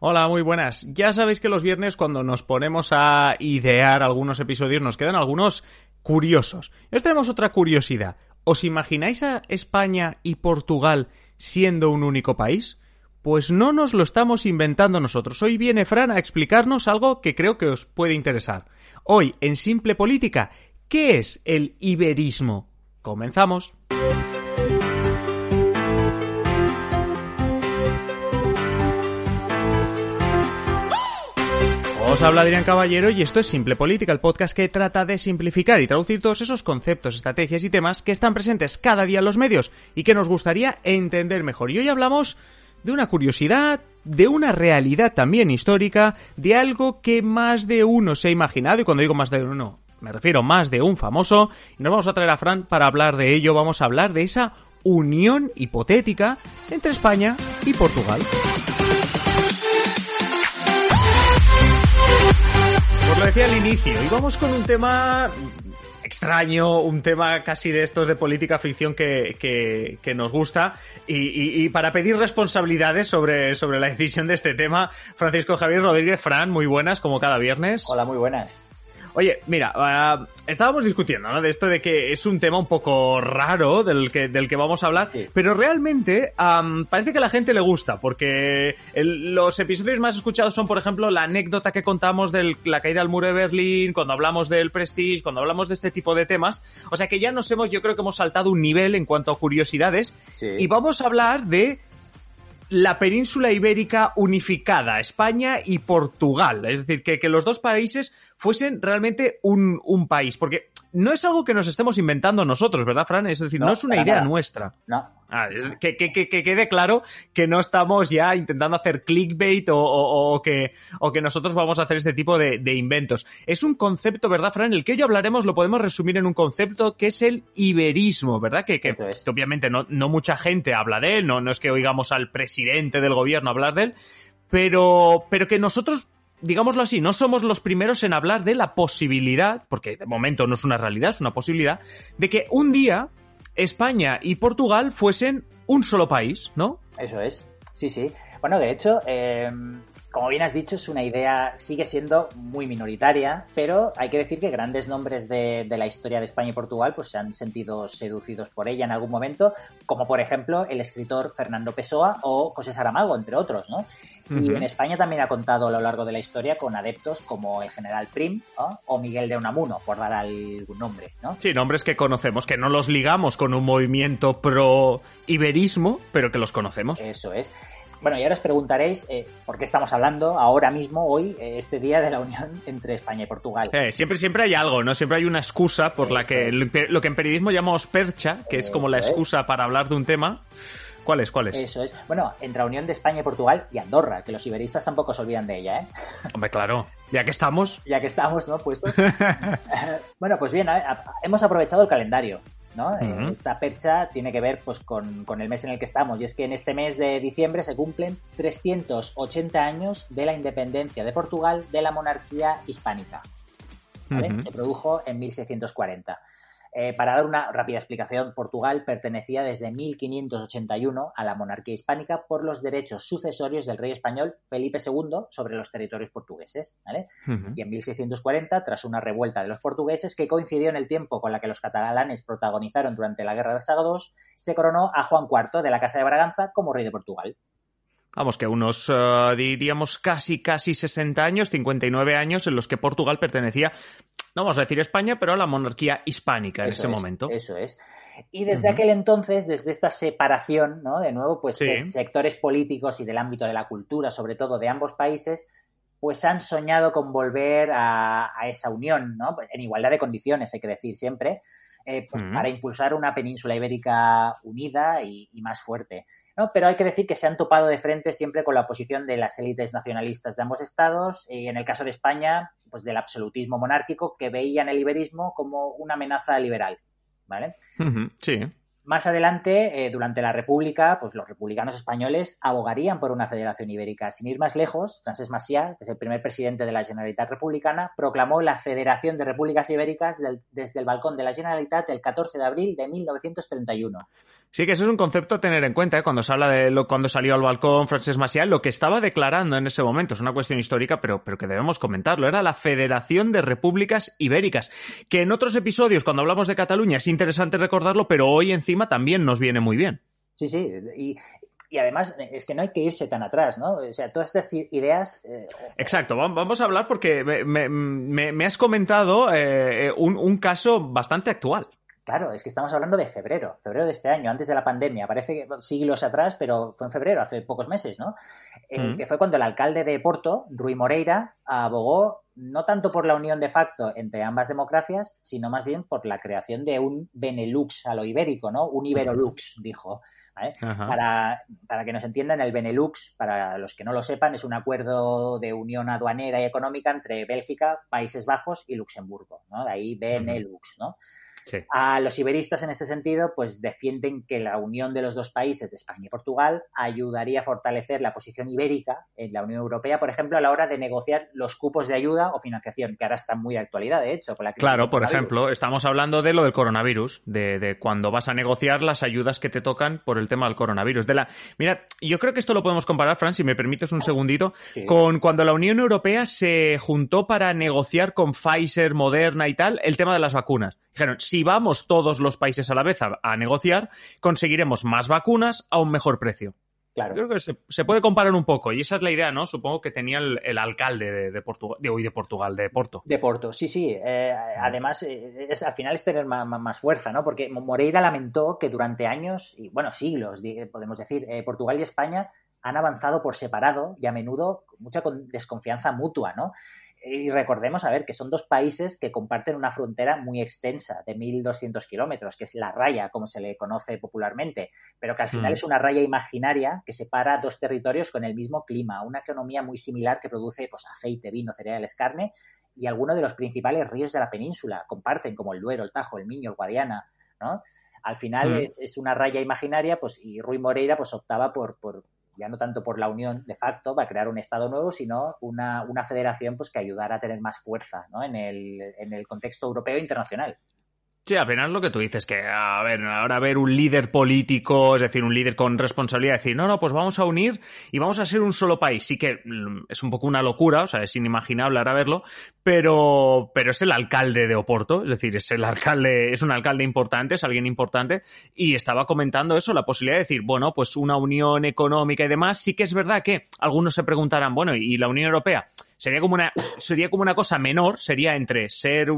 Hola, muy buenas. Ya sabéis que los viernes cuando nos ponemos a idear algunos episodios nos quedan algunos curiosos. Hoy tenemos otra curiosidad. ¿Os imagináis a España y Portugal siendo un único país? Pues no nos lo estamos inventando nosotros. Hoy viene Fran a explicarnos algo que creo que os puede interesar. Hoy, en Simple Política, ¿qué es el iberismo? Comenzamos. Os habla Adrián Caballero y esto es Simple Política, el podcast que trata de simplificar y traducir todos esos conceptos, estrategias y temas que están presentes cada día en los medios y que nos gustaría entender mejor. Y hoy hablamos de una curiosidad, de una realidad también histórica, de algo que más de uno se ha imaginado, y cuando digo más de uno, me refiero más de un famoso, y nos vamos a traer a Fran para hablar de ello, vamos a hablar de esa unión hipotética entre España y Portugal. Lo decía al inicio, y vamos con un tema extraño, un tema casi de estos de política ficción que, que, nos gusta. Y, y, para pedir responsabilidades sobre, sobre la decisión de este tema, Francisco Javier Rodríguez, Fran, muy buenas, como cada viernes. Hola, muy buenas. Oye, mira, uh, estábamos discutiendo, ¿no? De esto de que es un tema un poco raro del que, del que vamos a hablar, sí. pero realmente um, parece que a la gente le gusta, porque el, los episodios más escuchados son, por ejemplo, la anécdota que contamos de la caída del muro de Berlín, cuando hablamos del Prestige, cuando hablamos de este tipo de temas. O sea que ya nos hemos, yo creo que hemos saltado un nivel en cuanto a curiosidades, sí. y vamos a hablar de la península ibérica unificada, España y Portugal. Es decir, que, que los dos países fuesen realmente un, un, país. Porque no es algo que nos estemos inventando nosotros, ¿verdad, Fran? Es decir, no, no es una idea nada. nuestra. No. Ah, es, que, que, que, quede claro que no estamos ya intentando hacer clickbait o, o, o, que, o que nosotros vamos a hacer este tipo de, de, inventos. Es un concepto, ¿verdad, Fran? El que hoy hablaremos lo podemos resumir en un concepto que es el iberismo, ¿verdad? Que, que, es. que obviamente no, no mucha gente habla de él, no, no es que oigamos al presidente del gobierno hablar de él, pero, pero que nosotros digámoslo así, no somos los primeros en hablar de la posibilidad, porque de momento no es una realidad, es una posibilidad, de que un día España y Portugal fuesen un solo país, ¿no? Eso es, sí, sí. Bueno, de hecho, eh, como bien has dicho, es una idea, sigue siendo muy minoritaria, pero hay que decir que grandes nombres de, de, la historia de España y Portugal pues se han sentido seducidos por ella en algún momento, como por ejemplo el escritor Fernando Pessoa o José Saramago, entre otros, ¿no? Uh -huh. Y en España también ha contado a lo largo de la historia con adeptos como el general Prim ¿no? o Miguel de Unamuno, por dar algún nombre, ¿no? Sí, nombres que conocemos, que no los ligamos con un movimiento pro iberismo, pero que los conocemos. Eso es. Bueno, y ahora os preguntaréis eh, por qué estamos hablando ahora mismo, hoy, eh, este día de la unión entre España y Portugal. Eh, siempre, siempre hay algo, ¿no? Siempre hay una excusa por la que lo que en periodismo llamamos percha, que es como la excusa para hablar de un tema. ¿Cuál es? ¿Cuál es? Eso es. Bueno, entre la unión de España y Portugal y Andorra, que los iberistas tampoco se olvidan de ella, ¿eh? Hombre, claro. Ya que estamos. Ya que estamos, ¿no? Pues. bueno, pues bien, hemos aprovechado el calendario. ¿No? Uh -huh. Esta percha tiene que ver pues, con, con, el mes en el que estamos y es que en este mes de diciembre se cumplen 380 años de la independencia de Portugal de la monarquía hispánica. ¿vale? Uh -huh. Se produjo en 1640. Eh, para dar una rápida explicación, Portugal pertenecía desde 1581 a la monarquía hispánica por los derechos sucesorios del rey español Felipe II sobre los territorios portugueses. ¿vale? Uh -huh. Y en 1640, tras una revuelta de los portugueses que coincidió en el tiempo con la que los catalanes protagonizaron durante la Guerra de Saga II, se coronó a Juan IV de la Casa de Braganza como rey de Portugal. Vamos, que unos, uh, diríamos, casi, casi 60 años, 59 años en los que Portugal pertenecía, no vamos a decir España, pero a la monarquía hispánica en eso ese es, momento. Eso es. Y desde uh -huh. aquel entonces, desde esta separación, ¿no? De nuevo, pues sí. sectores políticos y del ámbito de la cultura, sobre todo de ambos países, pues han soñado con volver a, a esa unión, ¿no? En igualdad de condiciones, hay que decir siempre, eh, pues uh -huh. para impulsar una península ibérica unida y, y más fuerte. ¿No? Pero hay que decir que se han topado de frente siempre con la oposición de las élites nacionalistas de ambos estados y en el caso de España, pues del absolutismo monárquico que veían el iberismo como una amenaza liberal, ¿vale? Sí. Más adelante, eh, durante la República, pues los republicanos españoles abogarían por una federación ibérica. Sin ir más lejos, Francesc Macià, que es el primer presidente de la Generalitat Republicana, proclamó la Federación de Repúblicas Ibéricas del, desde el balcón de la Generalitat el 14 de abril de 1931. Sí, que eso es un concepto a tener en cuenta, ¿eh? cuando se habla de lo, cuando salió al balcón Francesc Macià, lo que estaba declarando en ese momento, es una cuestión histórica, pero, pero que debemos comentarlo, era la Federación de Repúblicas Ibéricas, que en otros episodios, cuando hablamos de Cataluña, es interesante recordarlo, pero hoy encima también nos viene muy bien. Sí, sí, y, y además es que no hay que irse tan atrás, ¿no? O sea, todas estas ideas... Eh, Exacto, vamos a hablar porque me, me, has comentado eh, un, un, caso bastante actual. Claro, es que estamos hablando de febrero, febrero de este año, antes de la pandemia. Parece que siglos atrás, pero fue en febrero, hace pocos meses, ¿no? Eh, mm. Que fue cuando el alcalde de Porto, Rui Moreira, abogó no tanto por la unión de facto entre ambas democracias, sino más bien por la creación de un Benelux a lo ibérico, ¿no? Un Iberolux, dijo. Para, para, que nos entiendan, el Benelux, para los que no lo sepan, es un acuerdo de unión aduanera y económica entre Bélgica, Países Bajos y Luxemburgo, ¿no? De ahí Benelux, ¿no? A los iberistas en este sentido, pues defienden que la unión de los dos países, de España y Portugal, ayudaría a fortalecer la posición ibérica en la Unión Europea, por ejemplo, a la hora de negociar los cupos de ayuda o financiación, que ahora están muy de actualidad, de hecho. claro, por ejemplo, estamos hablando de lo del coronavirus, de, cuando vas a negociar las ayudas que te tocan por el tema del coronavirus. De la, mira, yo creo que esto lo podemos comparar, Fran, si me permites un segundito, con cuando la Unión Europea se juntó para negociar con Pfizer, Moderna y tal, el tema de las vacunas. Dijeron, si vamos todos los países a la vez a, negociar, conseguiremos más vacunas a un mejor precio. Claro. Creo que se, puede comparar un poco y esa es la idea, ¿no? Supongo que tenía el, alcalde de, Portugal, de hoy de Portugal, de Porto. De Porto, sí, sí. Eh, además, eh, es, al final es tener más, fuerza, ¿no? Porque Moreira lamentó que durante años, y bueno, siglos, podemos decir, eh, Portugal y España han avanzado por separado y a menudo mucha desconfianza mutua, ¿no? Y recordemos, a ver, que son dos países que comparten una frontera muy extensa, de 1.200 kilómetros, que es la raya, como se le conoce popularmente, pero que al final mm. es una raya imaginaria que separa dos territorios con el mismo clima, una economía muy similar que produce pues, aceite, vino, cereales, carne, y algunos de los principales ríos de la península comparten, como el Duero, el Tajo, el Miño, el Guadiana, ¿no? Al final mm. es, una raya imaginaria, pues, y Rui Moreira pues optaba por, por, ya no tanto por la unión de facto, va a crear un Estado nuevo, sino una, una federación pues, que ayudara a tener más fuerza ¿no? en, el, en el contexto europeo e internacional. Sí, apenas lo que tú dices, que a ver, ahora ver un líder político, es decir, un líder con responsabilidad, decir, no, no, pues vamos a unir y vamos a ser un solo país. Sí que mm, es un poco una locura, o sea, es inimaginable ahora verlo, pero, pero es el alcalde de Oporto, es decir, es el alcalde, es un alcalde importante, es alguien importante, y estaba comentando eso, la posibilidad de decir, bueno, pues una unión económica y demás, sí que es verdad que algunos se preguntarán, bueno, ¿y la Unión Europea? Sería como una, sería como una cosa menor, sería entre ser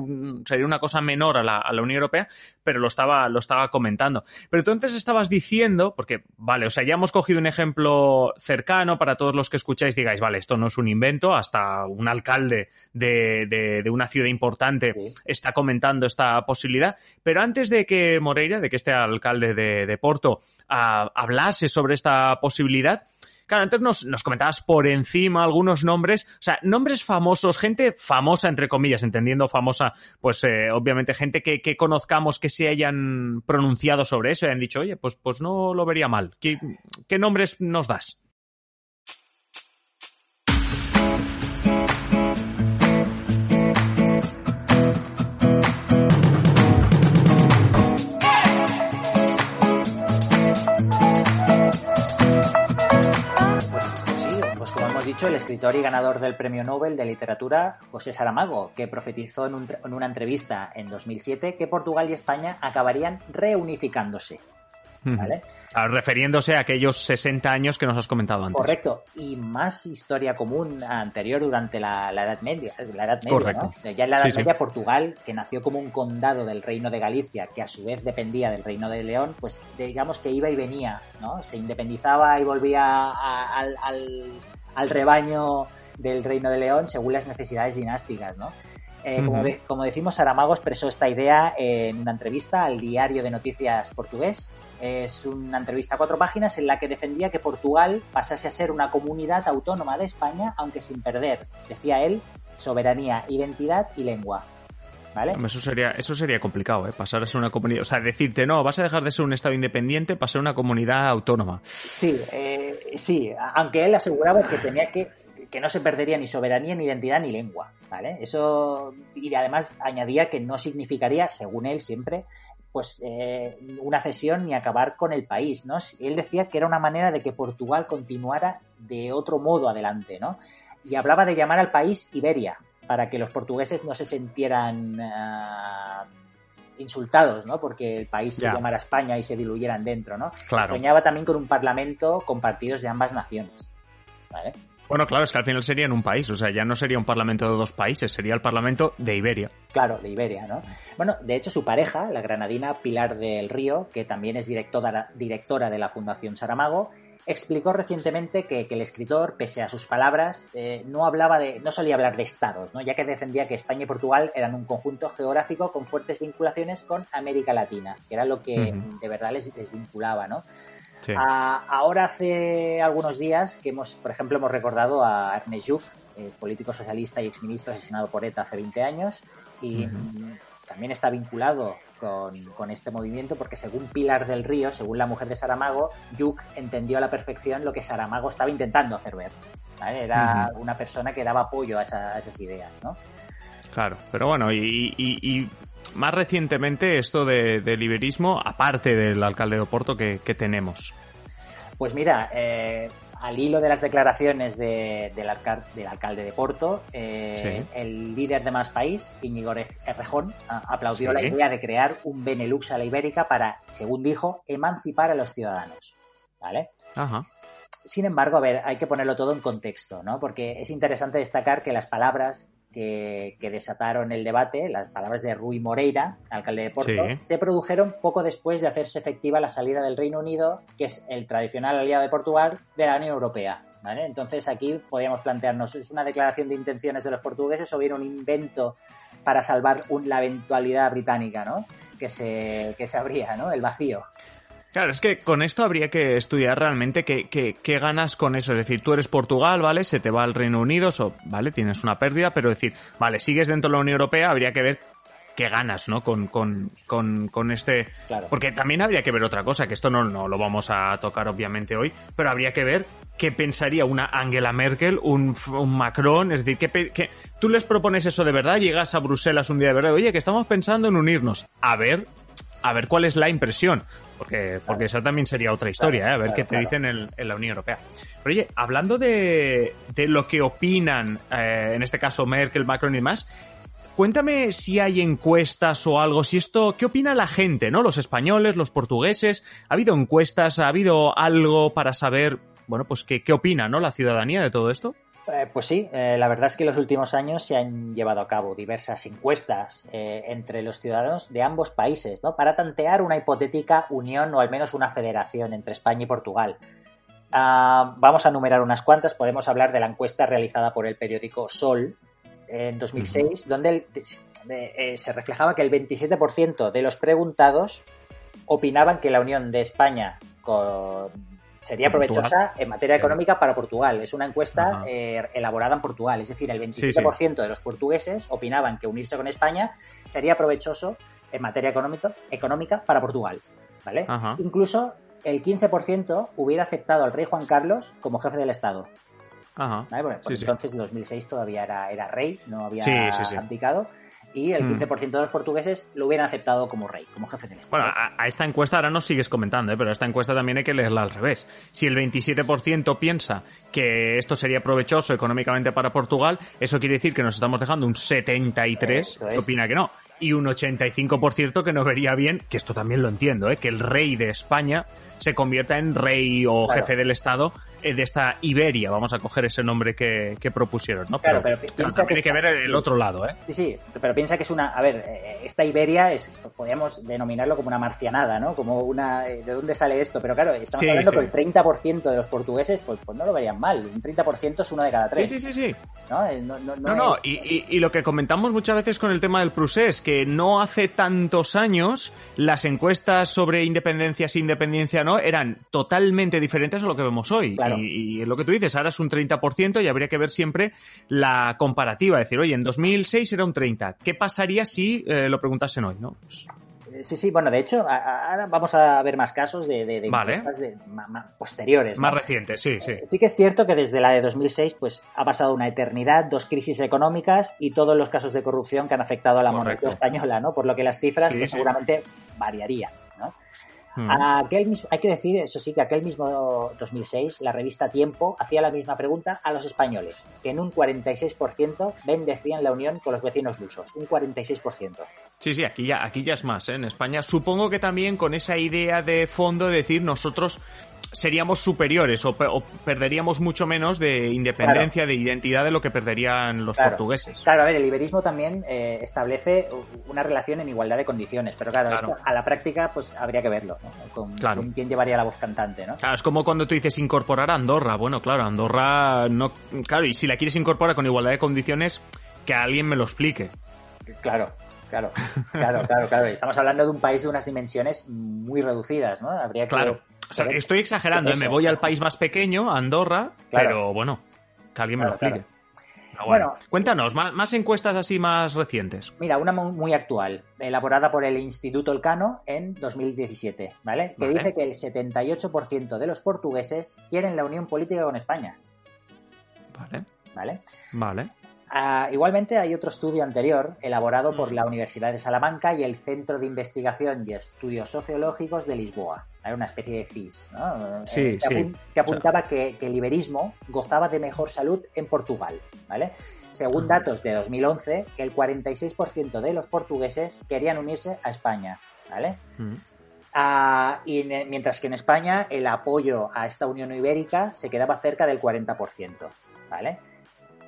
sería una cosa menor a la, a la Unión Europea, pero lo estaba, lo estaba comentando. Pero tú antes estabas diciendo, porque, vale, o sea, ya hemos cogido un ejemplo cercano para todos los que escucháis, digáis, vale, esto no es un invento, hasta un alcalde de, de, de una ciudad importante está comentando esta posibilidad. Pero antes de que Moreira, de que este alcalde de, de Porto, ah, hablase sobre esta posibilidad, Claro, antes nos, comentabas por encima algunos nombres, o sea, nombres famosos, gente famosa, entre comillas, entendiendo famosa, pues eh, obviamente gente que, conozcamos que se hayan pronunciado sobre eso y han dicho, oye, pues, pues no lo vería mal. qué nombres nos das? Dicho, el escritor y ganador del Premio Nobel de Literatura, José Saramago, que profetizó en, una entrevista en 2007 que Portugal y España acabarían reunificándose. ¿Vale? refiriéndose a aquellos 60 años que nos has comentado antes. Correcto. Y más historia común anterior durante la, Edad Media. La Edad Media Ya en la Edad Media, Portugal, que nació como un condado del Reino de Galicia, que a su vez dependía del Reino de León, pues digamos que iba y venía, ¿no? Se independizaba y volvía al, al rebaño del Reino de León según las necesidades dinásticas, ¿no? Eh, como, decimos, Saramago expresó esta idea en una entrevista al diario de noticias portugués. Es una entrevista a cuatro páginas en la que defendía que Portugal pasase a ser una comunidad autónoma de España, aunque sin perder, decía él, soberanía, identidad y lengua. ¿Vale? Eso sería, eso sería complicado, ¿eh? Pasar a ser una comunidad. O sea, decirte, no, vas a dejar de ser un Estado independiente para ser una comunidad autónoma. Sí, eh, sí, aunque él aseguraba que tenía que que no se perdería ni soberanía, ni identidad, ni lengua, ¿vale? Eso, y además añadía que no significaría, según él siempre, pues eh, una cesión ni acabar con el país, ¿no? Él decía que era una manera de que Portugal continuara de otro modo adelante, ¿no? Y hablaba de llamar al país Iberia, para que los portugueses no se sintieran uh, insultados, ¿no? Porque el país se llamara España y se diluyeran dentro, ¿no? Claro. Soñaba también con un parlamento con partidos de ambas naciones, ¿vale? Bueno, claro, es que al final sería en un país, o sea, ya no sería un parlamento de dos países, sería el parlamento de Iberia. Claro, de Iberia, ¿no? Bueno, de hecho su pareja, la granadina Pilar del Río, que también es directora, directora de la Fundación Saramago, explicó recientemente que, que, el escritor, pese a sus palabras, eh, no hablaba de, no solía hablar de estados, ¿no? ya que defendía que España y Portugal eran un conjunto geográfico con fuertes vinculaciones con América Latina, que era lo que uh -huh. de verdad les, les vinculaba, ¿no? Sí. A, ahora hace algunos días que hemos, por ejemplo, hemos recordado a Ernest Lluch, eh, político socialista y exministro asesinado por ETA hace 20 años, y uh -huh. También está vinculado con, con, este movimiento porque según Pilar del Río, según la mujer de Saramago, Lluch entendió a la perfección lo que Saramago estaba intentando hacer ver. ¿vale? Era uh -huh. una persona que daba apoyo a, esa, a esas ideas, ¿no? Claro, pero bueno, y, y, y más recientemente esto de, de, liberismo, aparte del alcalde de Oporto, que, que tenemos. Pues mira, eh, al hilo de las declaraciones de, del, alcal, del, alcalde de Porto, eh, sí. el líder de Más País, Íñigo Errejón, aplaudió sí. la idea de crear un Benelux a la ibérica para, según dijo, emancipar a los ciudadanos. ¿Vale? Ajá. Sin embargo, a ver, hay que ponerlo todo en contexto, ¿no? Porque es interesante destacar que las palabras que, que, desataron el debate, las palabras de Rui Moreira, alcalde de Porto, sí. se produjeron poco después de hacerse efectiva la salida del Reino Unido, que es el tradicional aliado de Portugal, de la Unión Europea. ¿vale? Entonces aquí podríamos plantearnos, ¿es una declaración de intenciones de los portugueses o bien un invento para salvar un, la eventualidad británica, ¿no? Que se, que se abría, ¿no? El vacío. Claro, es que con esto habría que estudiar realmente qué, qué, qué, ganas con eso. Es decir, tú eres Portugal, ¿vale? Se te va al Reino Unido, so, ¿vale? Tienes una pérdida, pero decir, vale, sigues dentro de la Unión Europea, habría que ver qué ganas, ¿no? Con, con, con, con este... Claro. Porque también habría que ver otra cosa, que esto no, no lo vamos a tocar obviamente hoy, pero habría que ver qué pensaría una Angela Merkel, un, un Macron, es decir, que, que tú les propones eso de verdad, llegas a Bruselas un día de verdad, oye, que estamos pensando en unirnos. A ver, a ver cuál es la impresión, porque, porque esa también sería otra historia, ¿eh? a ver qué te dicen en, en, la Unión Europea. Pero oye, hablando de, de lo que opinan, eh, en este caso Merkel, Macron y más, cuéntame si hay encuestas o algo, si esto, ¿qué opina la gente, no? Los españoles, los portugueses, ¿ha habido encuestas, ha habido algo para saber, bueno, pues qué, qué opina, ¿no? La ciudadanía de todo esto? Eh, pues sí, eh, la verdad es que en los últimos años se han llevado a cabo diversas encuestas eh, entre los ciudadanos de ambos países, ¿no? Para tantear una hipotética unión o al menos una federación entre España y Portugal. Uh, vamos a numerar unas cuantas. Podemos hablar de la encuesta realizada por el periódico Sol en 2006, uh -huh. donde el, de, se reflejaba que el 27% de los preguntados opinaban que la unión de España con sería provechosa en materia económica para Portugal. Es una encuesta eh, elaborada en Portugal. Es decir, el 27% sí, sí. de los portugueses opinaban que unirse con España sería provechoso en materia económica, económica para Portugal. ¿vale? Incluso el 15% hubiera aceptado al rey Juan Carlos como jefe del Estado. Ajá. ¿Vale? Bueno, pues entonces, en 2006 todavía era, era rey, no había abdicado y el 15% mm. de los portugueses lo hubieran aceptado como rey, como jefe del Estado. Bueno, a, a esta encuesta ahora nos sigues comentando, ¿eh? pero a esta encuesta también hay que leerla al revés. Si el 27% piensa que esto sería provechoso económicamente para Portugal, eso quiere decir que nos estamos dejando un 73% que opina que no. Y un 85% que no vería bien, que esto también lo entiendo, ¿eh? que el rey de España se convierta en rey o claro. jefe del Estado de esta Iberia, vamos a coger ese nombre que, que propusieron, ¿no? Claro, pero, pero, también que hay que ver el otro lado, ¿eh? Sí, sí, pero piensa que es una, a ver, eh, esta Iberia es, podríamos denominarlo como una marcianada, ¿no? Como una, eh, ¿de dónde sale esto? Pero claro, estamos sí, hablando sí. que el 30% de los portugueses, pues, pues no lo verían mal, un 30% es uno de cada tres. Sí, sí, sí, sí. No, no, no, no, no y, y, y, lo que comentamos muchas veces con el tema del Prusés, que no hace tantos años las encuestas sobre independencia, si independencia no, eran totalmente diferentes a lo que vemos hoy. Claro. Y, y lo que tú dices, ahora es un 30% y habría que ver siempre la comparativa. Es decir, oye, en 2006 era un 30. ¿Qué pasaría si eh, lo preguntasen hoy? ¿no? Pues... Sí, sí, bueno, de hecho, ahora vamos a ver más casos de, de, de, posteriores. Más recientes, sí, sí. Sí que es cierto que desde la de 2006 pues, ha pasado una eternidad, dos crisis económicas y todos los casos de corrupción que han afectado a la monarquía española, ¿no? Por lo que las cifras pues, seguramente variarían. Hmm. Aquel hay que decir, eso sí, que aquel mismo 2006 la revista Tiempo hacía la misma pregunta a los españoles, que en un 46% bendecían la unión con los vecinos lusos, un 46%. Sí, sí, aquí ya, aquí ya es más, ¿eh? en España. Supongo que también con esa idea de fondo de decir nosotros seríamos superiores o, perderíamos mucho menos de independencia, de identidad de lo que perderían los portugueses. Claro, a ver, el liberismo también eh, establece una relación en igualdad de condiciones, pero claro, Esto, a la práctica pues habría que verlo, ¿no? Con, quién llevaría la voz cantante, ¿no? Claro, es como cuando tú dices incorporar a Andorra. Bueno, claro, Andorra no... Claro, y si la quieres incorporar con igualdad de condiciones, que alguien me lo explique. Claro, Claro, claro, claro, claro. Estamos hablando de un país de unas dimensiones muy reducidas, ¿no? Habría que. Claro. O sea, estoy exagerando, ¿eh? me voy al país más pequeño, Andorra, pero bueno, que alguien me lo explique. Bueno, cuéntanos, más, encuestas así más recientes. Mira, una muy actual, elaborada por el Instituto Elcano en 2017, ¿vale? Que dice que el 78% de los portugueses quieren la unión política con España. Vale. ¿Vale? Vale. Ah, igualmente hay otro estudio anterior elaborado por mm. la Universidad de Salamanca y el Centro de Investigación y Estudios Sociológicos de Lisboa. Hay una especie de CIS, ¿no? Eh, que, apuntaba que, el iberismo gozaba de mejor salud en Portugal, ¿vale? Según mm. datos de 2011, el 46% de los portugueses querían unirse a España, ¿vale? Mm. Ah, y mientras que en España el apoyo a esta Unión Ibérica se quedaba cerca del 40%, ¿vale?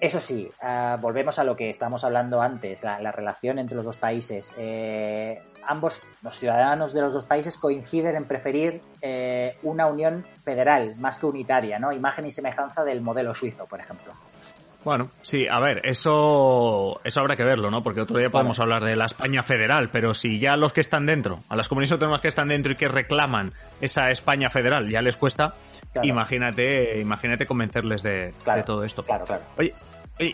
Eso sí, ah, volvemos a lo que estamos hablando antes, la, relación entre los dos países. Eh, ambos, los ciudadanos de los dos países, coinciden en preferir eh, una unión federal más que unitaria, ¿no? Imagen y semejanza del modelo suizo, por ejemplo. Bueno, sí, a ver, eso, eso habrá que verlo, ¿no? Porque otro día podemos hablar de la España federal, pero si ya los que están dentro, a las comunidades autónomas que están dentro y que reclaman esa España federal, ya les cuesta, imagínate, imagínate convencerles de, de todo esto. Claro, claro. Oye,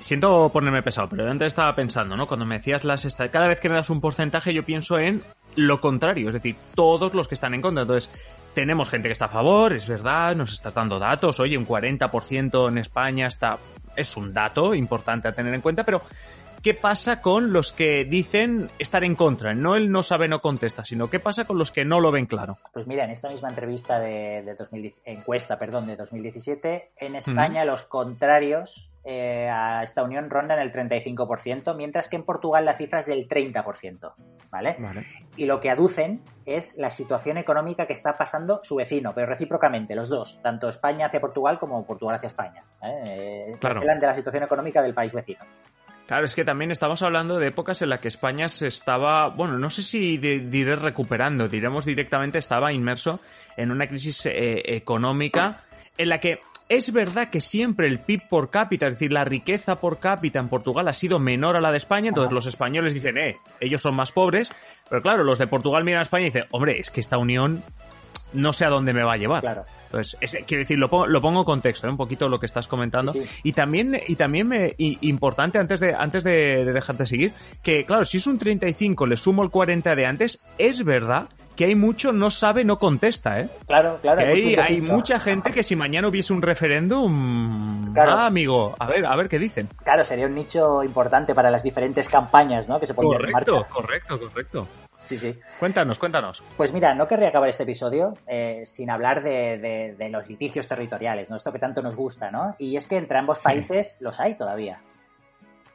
siento ponerme pesado, pero antes estaba pensando, ¿no? Cuando me decías las cada vez que me das un porcentaje yo pienso en lo contrario, es decir, todos los que están en contra. Entonces, tenemos gente que está a favor, es verdad, nos está dando datos, oye, un 40% en España está es un dato importante a tener en cuenta, pero ¿qué pasa con los que dicen estar en contra? No el no sabe, no contesta, sino ¿qué pasa con los que no lo ven claro? Pues mira, en esta misma entrevista de, encuesta, perdón, de 2017, en España los contrarios eh, a esta unión rondan el 35%, mientras que en Portugal la cifra es del 30%, ¿vale? Y lo que aducen es la situación económica que está pasando su vecino, pero recíprocamente, los dos, tanto España hacia Portugal como Portugal hacia España. ¿eh? eh claro. de la situación económica del país vecino. Claro, es que también estamos hablando de épocas en las que España se estaba, bueno, no sé si diré recuperando, diremos directamente estaba inmerso en una crisis eh, económica en la que es verdad que siempre el PIB por cápita, es decir, la riqueza por cápita en Portugal ha sido menor a la de España, entonces los españoles dicen, eh, ellos son más pobres, pero claro, los de Portugal miran a España y dicen, hombre, es que esta unión no sé a dónde me va a llevar. Claro. Entonces, quiero decir, lo pongo, lo pongo en contexto, ¿eh? un poquito lo que estás comentando. Y también, y también me, importante, antes de, antes de, dejarte seguir, que claro, si es un 35, le sumo el 40 de antes, es verdad que hay mucho no sabe, no contesta, ¿eh? Claro, claro. hay, hay mucha gente que si mañana hubiese un referéndum, claro. ah, amigo, a ver, a ver qué dicen. Claro, sería un nicho importante para las diferentes campañas, ¿no? Que se Correcto, correcto, correcto. Sí, sí. Cuéntanos, cuéntanos. Pues mira, no querría acabar este episodio eh, sin hablar de, los litigios territoriales, ¿no? Esto que tanto nos gusta, ¿no? Y es que entre ambos países los hay todavía.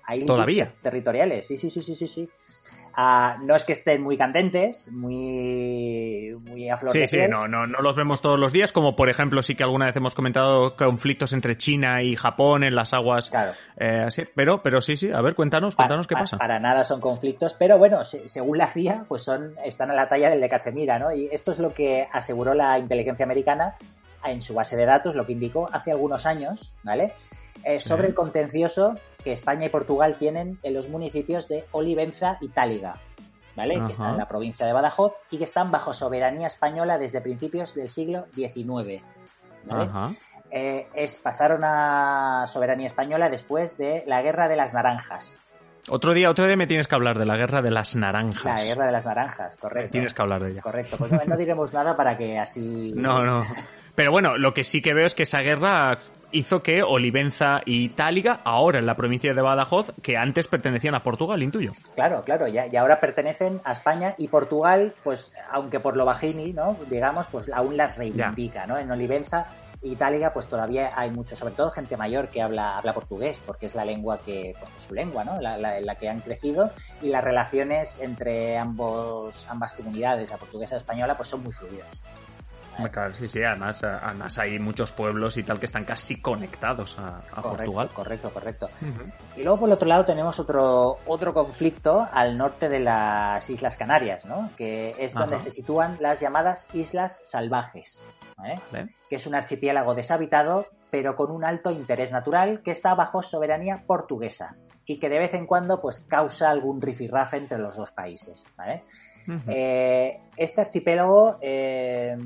Hay ¿Todavía? Territoriales, sí, sí, sí, sí, sí, sí. Ah, no es que estén muy candentes, muy, muy a Sí, sí, no, no, no los vemos todos los días, como por ejemplo sí que alguna vez hemos comentado conflictos entre China y Japón en las aguas. Claro. Eh, así, pero, pero sí, sí, a ver, cuéntanos, cuéntanos qué pasa. Para nada son conflictos, pero bueno, según la CIA, pues son, están a la talla del de Cachemira, ¿no? Y esto es lo que aseguró la inteligencia americana en su base de datos, lo que indicó hace algunos años, ¿vale? Eh, sobre el contencioso que España y Portugal tienen en los municipios de Olivenza y Táliga, ¿vale? Que están en la provincia de Badajoz y que están bajo soberanía española desde principios del siglo XIX. Eh, es, pasaron a soberanía española después de la Guerra de las Naranjas. Otro día, otro día me tienes que hablar de la guerra de las naranjas. La guerra de las naranjas, correcto. Tienes que hablar de ella. Correcto, pues no, diremos nada para que así... No, no. Pero bueno, lo que sí que veo es que esa guerra hizo que Olivenza y Táliga, ahora en la provincia de Badajoz, que antes pertenecían a Portugal, intuyo. Claro, claro, y, y ahora pertenecen a España y Portugal, pues aunque por lo bajini, ¿no? Digamos, pues aún las reivindica, ¿no? En Olivenza Italia, pues todavía hay mucho, sobre todo gente mayor que habla, habla portugués, porque es la lengua que, pues, su lengua, ¿no? La, la, la, que han crecido, y las relaciones entre ambos, ambas comunidades, la portuguesa y la española, pues son muy fluidas. Claro, sí, sí, además, además hay muchos pueblos y tal que están casi conectados a, a correcto, Portugal. Correcto, correcto. Uh -huh. Y luego por el otro lado tenemos otro, otro conflicto al norte de las Islas Canarias, ¿no? Que es donde Ajá. se sitúan las llamadas Islas Salvajes, ¿eh? que es un archipiélago deshabitado pero con un alto interés natural que está bajo soberanía portuguesa y que de vez en cuando pues causa algún rifirrafe entre los dos países, ¿vale? Uh -huh. eh, este archipiélago eh,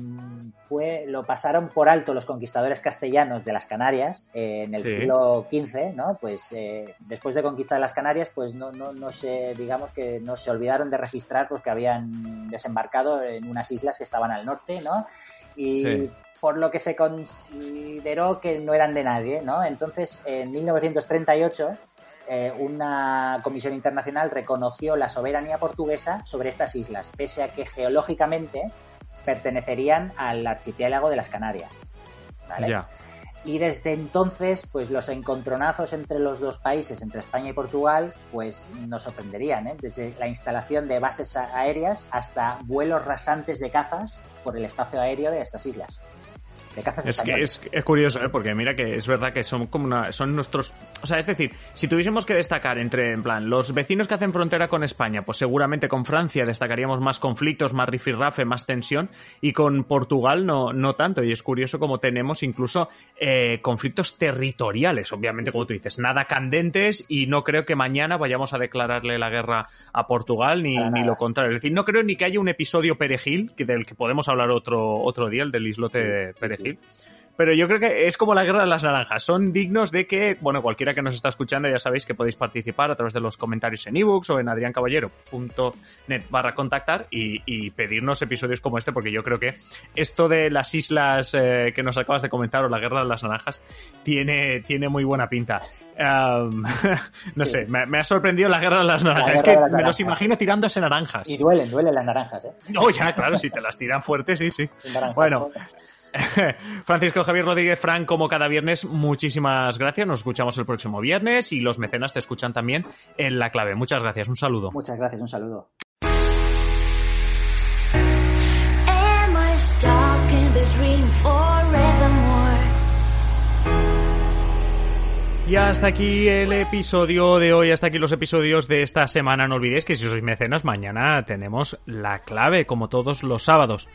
fue, lo pasaron por alto los conquistadores castellanos de las Canarias eh, en el sí. siglo XV, ¿no? Pues eh, después de conquistar las Canarias, pues no, no, no se, digamos que no se olvidaron de registrar pues que habían desembarcado en unas islas que estaban al norte, ¿no? Y sí por lo que se consideró que no eran de nadie, ¿no? Entonces, en 1938, eh, una comisión internacional reconoció la soberanía portuguesa sobre estas islas, pese a que geológicamente pertenecerían al archipiélago de las Canarias. ¿vale? Y desde entonces, pues los encontronazos entre los dos países, entre España y Portugal, pues nos sorprenderían, ¿eh? Desde la instalación de bases aéreas hasta vuelos rasantes de cazas por el espacio aéreo de estas islas. Es que es, es, curioso, ¿eh? porque mira que es verdad que son como una, son nuestros, o sea, es decir, si tuviésemos que destacar entre, en plan, los vecinos que hacen frontera con España, pues seguramente con Francia destacaríamos más conflictos, más rifirrafe, más tensión, y con Portugal no, no tanto, y es curioso como tenemos incluso eh, conflictos territoriales, obviamente como tú dices, nada candentes, y no creo que mañana vayamos a declararle la guerra a Portugal, ni, ni lo contrario, es decir, no creo ni que haya un episodio perejil, que del que podemos hablar otro, otro día, el del islote sí, perejil, pero yo creo que es como la guerra de las naranjas. Son dignos de que, bueno, cualquiera que nos está escuchando ya sabéis que podéis participar a través de los comentarios en ebooks o en adriancaballero.net barra contactar y, y, pedirnos episodios como este, porque yo creo que esto de las islas eh, que nos acabas de comentar o la guerra de las naranjas tiene, tiene muy buena pinta. Um, no sí. sé, me, me, ha sorprendido la guerra de las naranjas. es que me los imagino tirándose naranjas. Y duelen, duelen las naranjas, ¿eh? No, ya, claro, si te las tiran fuertes, sí, sí. Bueno. Francisco Javier Rodríguez Frank, como cada viernes, muchísimas gracias. Nos escuchamos el próximo viernes y los mecenas te escuchan también en la clave. Muchas gracias, un saludo. Muchas gracias, un saludo. Y hasta aquí el episodio de hoy, hasta aquí los episodios de esta semana. No olvidéis que si sois mecenas, mañana tenemos la clave, como todos los sábados.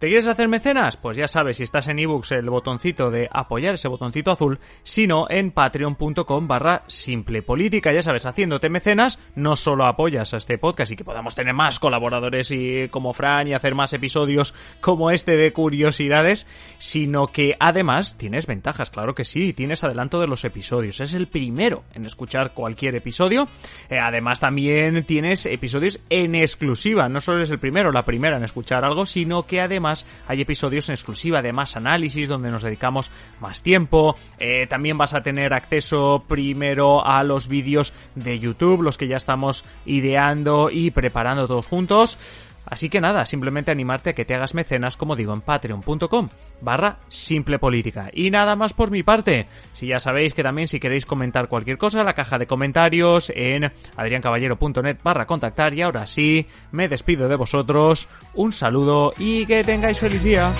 ¿Te quieres hacer mecenas? Pues ya sabes, si estás en ebooks, el botoncito de apoyar, ese botoncito azul, sino en patreon.com barra simple política. Ya sabes, haciéndote mecenas, no solo apoyas a este podcast y que podamos tener más colaboradores y como Fran y hacer más episodios como este de curiosidades, sino que además tienes ventajas, claro que sí, tienes adelanto de los episodios. Es el primero en escuchar cualquier episodio. Eh, además también tienes episodios en exclusiva. No solo eres el primero, la primera en escuchar algo, sino que además hay episodios en exclusiva de más análisis donde nos dedicamos más tiempo. Eh, también vas a tener acceso primero a los vídeos de YouTube, los que ya estamos ideando y preparando todos juntos. Así que nada, simplemente animarte a que te hagas mecenas, como digo, en patreon.com barra simple política. Y nada más por mi parte. Si ya sabéis que también si queréis comentar cualquier cosa, la caja de comentarios en adriancaballero.net barra contactar. Y ahora sí, me despido de vosotros. Un saludo y que tengáis feliz día.